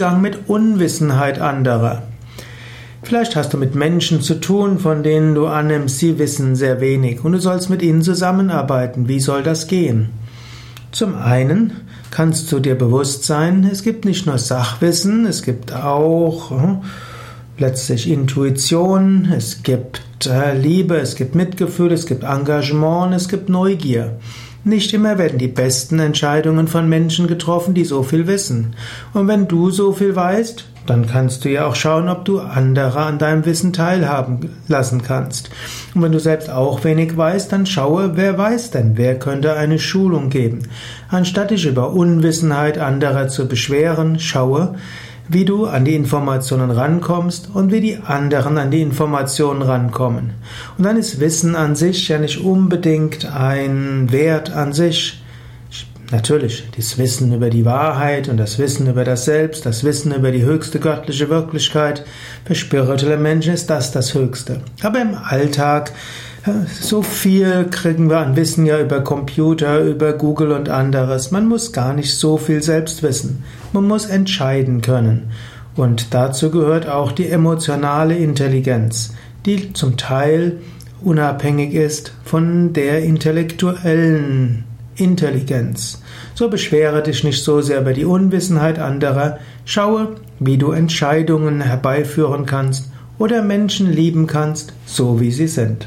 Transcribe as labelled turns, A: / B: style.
A: Umgang mit Unwissenheit anderer. Vielleicht hast du mit Menschen zu tun, von denen du annimmst, sie wissen sehr wenig und du sollst mit ihnen zusammenarbeiten. Wie soll das gehen? Zum einen kannst du dir bewusst sein, es gibt nicht nur Sachwissen, es gibt auch hm, letztlich Intuition, es gibt äh, Liebe, es gibt Mitgefühl, es gibt Engagement, es gibt Neugier. Nicht immer werden die besten Entscheidungen von Menschen getroffen, die so viel wissen. Und wenn du so viel weißt, dann kannst du ja auch schauen, ob du andere an deinem Wissen teilhaben lassen kannst. Und wenn du selbst auch wenig weißt, dann schaue, wer weiß denn, wer könnte eine Schulung geben. Anstatt dich über Unwissenheit anderer zu beschweren, schaue, wie du an die Informationen rankommst und wie die anderen an die Informationen rankommen. Und dann ist Wissen an sich ja nicht unbedingt ein Wert an sich. Natürlich, das Wissen über die Wahrheit und das Wissen über das Selbst, das Wissen über die höchste göttliche Wirklichkeit, für spirituelle Menschen ist das das Höchste. Aber im Alltag so viel kriegen wir an Wissen ja über Computer, über Google und anderes. Man muss gar nicht so viel selbst wissen. Man muss entscheiden können. Und dazu gehört auch die emotionale Intelligenz, die zum Teil unabhängig ist von der intellektuellen Intelligenz. So beschwere dich nicht so sehr über die Unwissenheit anderer, schaue, wie du Entscheidungen herbeiführen kannst oder Menschen lieben kannst, so wie sie sind.